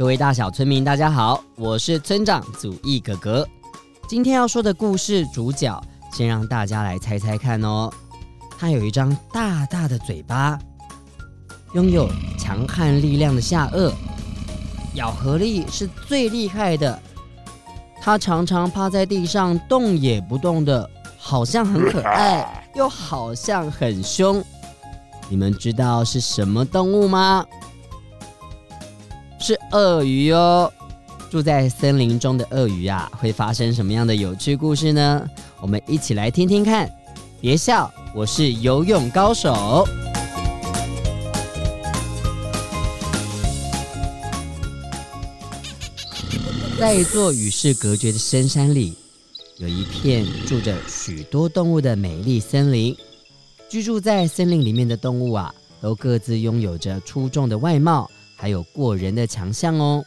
各位大小村民，大家好，我是村长祖义哥哥。今天要说的故事主角，先让大家来猜猜看哦。他有一张大大的嘴巴，拥有强悍力量的下颚，咬合力是最厉害的。他常常趴在地上动也不动的，好像很可爱，又好像很凶。你们知道是什么动物吗？是鳄鱼哦，住在森林中的鳄鱼啊，会发生什么样的有趣故事呢？我们一起来听听看。别笑，我是游泳高手。在一座与世隔绝的深山里，有一片住着许多动物的美丽森林。居住在森林里面的动物啊，都各自拥有着出众的外貌。还有过人的强项哦！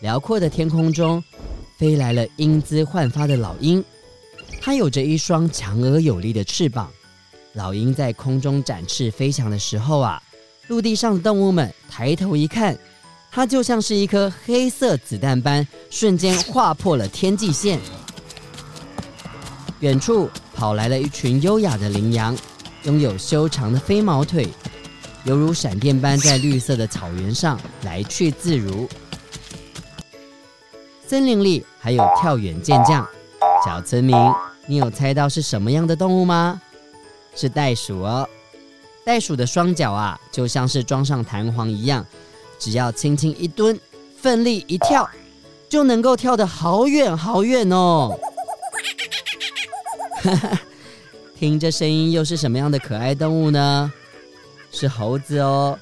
辽阔的天空中，飞来了英姿焕发的老鹰，它有着一双强而有力的翅膀。老鹰在空中展翅飞翔的时候啊，陆地上的动物们抬头一看，它就像是一颗黑色子弹般，瞬间划破了天际线。远处跑来了一群优雅的羚羊，拥有修长的飞毛腿。犹如闪电般在绿色的草原上来去自如。森林里还有跳远健将，小村民，你有猜到是什么样的动物吗？是袋鼠哦。袋鼠的双脚啊，就像是装上弹簧一样，只要轻轻一蹲，奋力一跳，就能够跳得好远好远哦。哈哈，听这声音，又是什么样的可爱动物呢？是猴子哦。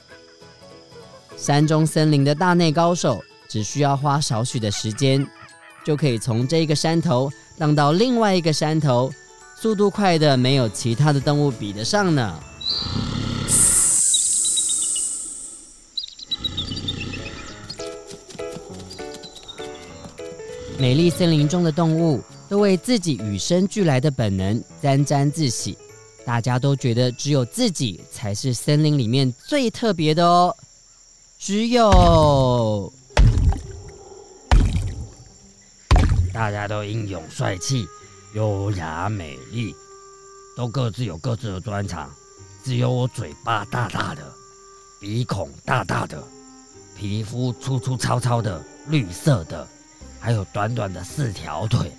山中森林的大内高手，只需要花少许的时间，就可以从这个山头荡到另外一个山头，速度快的没有其他的动物比得上呢。美丽森林中的动物都为自己与生俱来的本能沾沾自喜。大家都觉得只有自己才是森林里面最特别的哦。只有大家都英勇帅气、优雅美丽，都各自有各自的专长。只有我嘴巴大大的，鼻孔大大的，皮肤粗粗糙糙的、绿色的，还有短短的四条腿。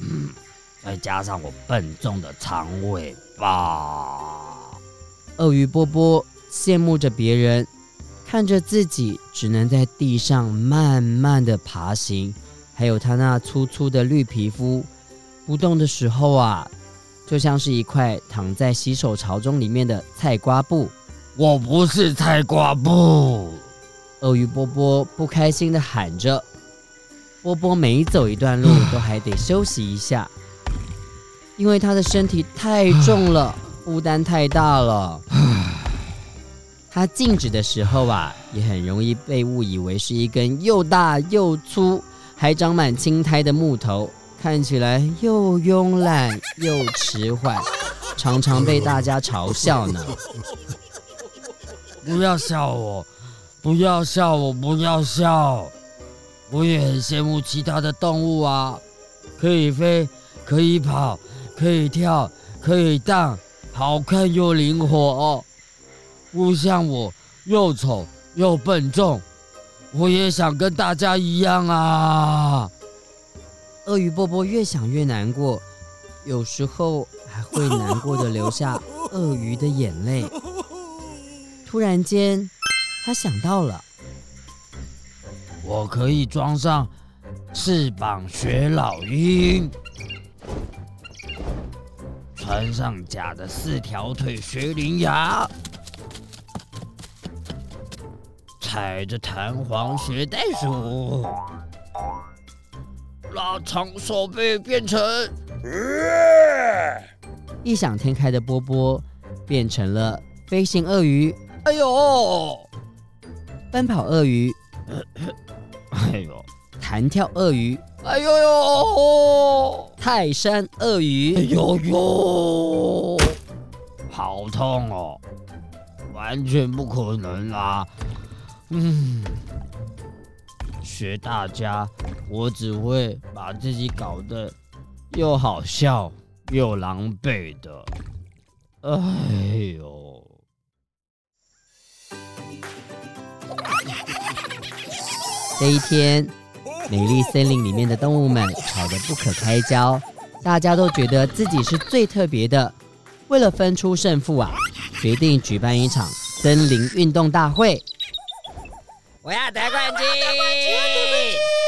嗯。再加上我笨重的长尾巴，鳄鱼波波羡慕着别人，看着自己只能在地上慢慢的爬行，还有它那粗粗的绿皮肤，不动的时候啊，就像是一块躺在洗手槽中里面的菜瓜布。我不是菜瓜布，鳄鱼波波不开心的喊着。波波每走一段路都还得休息一下。因为他的身体太重了，负担太大了。他静止的时候啊，也很容易被误以为是一根又大又粗，还长满青苔的木头，看起来又慵懒又迟缓，常常被大家嘲笑呢。不要笑我，不要笑我，不要笑。我也很羡慕其他的动物啊。可以飞，可以跑，可以跳，可以荡，好看又灵活哦。不像我又丑又笨重，我也想跟大家一样啊。鳄鱼波波越想越难过，有时候还会难过的流下鳄鱼的眼泪。突然间，他想到了，我可以装上。翅膀学老鹰，穿上假的四条腿学羚羊，踩着弹簧学袋鼠，拉长手背变成异想天开的波波变成了飞行鳄鱼。哎呦，奔跑鳄鱼。哎呦。弹跳鳄鱼，哎呦呦！泰山鳄鱼，哎呦呦！好痛哦，完全不可能啊！嗯，学大家，我只会把自己搞得又好笑又狼狈的。哎呦！这一天。美丽森林里面的动物们吵得不可开交，大家都觉得自己是最特别的。为了分出胜负啊，决定举办一场森林运动大会。我要得冠军！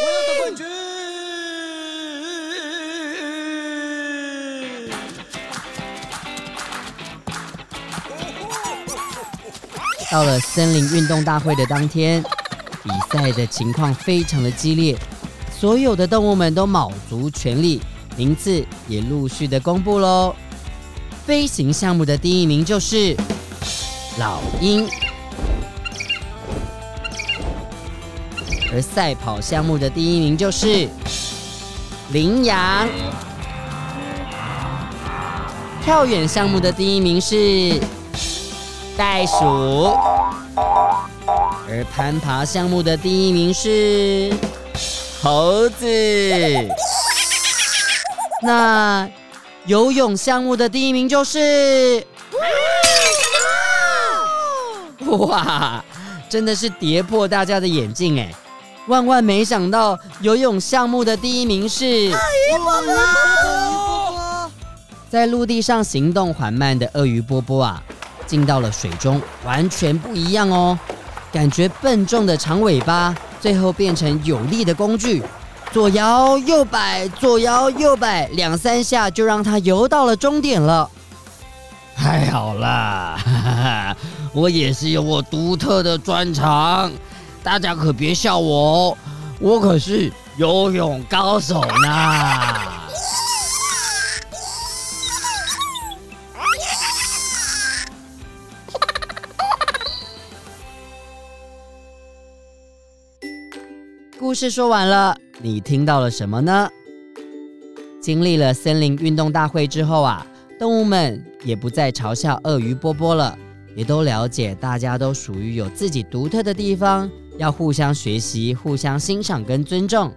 我要得冠军！到了森林运动大会的当天，比赛的情况非常的激烈。所有的动物们都卯足全力，名次也陆续的公布喽。飞行项目的第一名就是老鹰，而赛跑项目的第一名就是羚羊，跳远项目的第一名是袋鼠，而攀爬项目的第一名是。猴子，那游泳项目的第一名就是，哇，真的是跌破大家的眼镜哎！万万没想到，游泳项目的第一名是鳄鱼波波。在陆地上行动缓慢的鳄鱼波波啊，进到了水中完全不一样哦，感觉笨重的长尾巴。最后变成有力的工具，左摇右摆，左摇右摆，两三下就让它游到了终点了。太好了，哈哈，我也是有我独特的专长，大家可别笑我哦，我可是游泳高手呢。故事说完了，你听到了什么呢？经历了森林运动大会之后啊，动物们也不再嘲笑鳄鱼波波了，也都了解大家都属于有自己独特的地方，要互相学习、互相欣赏跟尊重。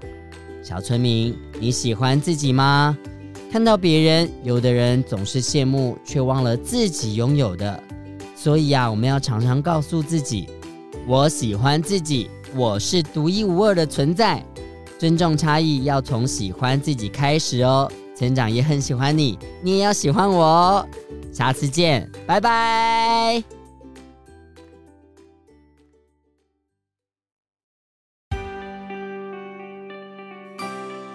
小村民，你喜欢自己吗？看到别人，有的人总是羡慕，却忘了自己拥有的。所以啊，我们要常常告诉自己：我喜欢自己。我是独一无二的存在，尊重差异要从喜欢自己开始哦。村长也很喜欢你，你也要喜欢我哦。下次见，拜拜。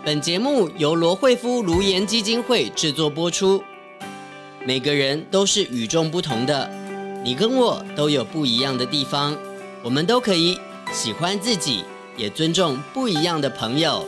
本节目由罗慧夫卢颜基金会制作播出。每个人都是与众不同的，你跟我都有不一样的地方，我们都可以。喜欢自己，也尊重不一样的朋友。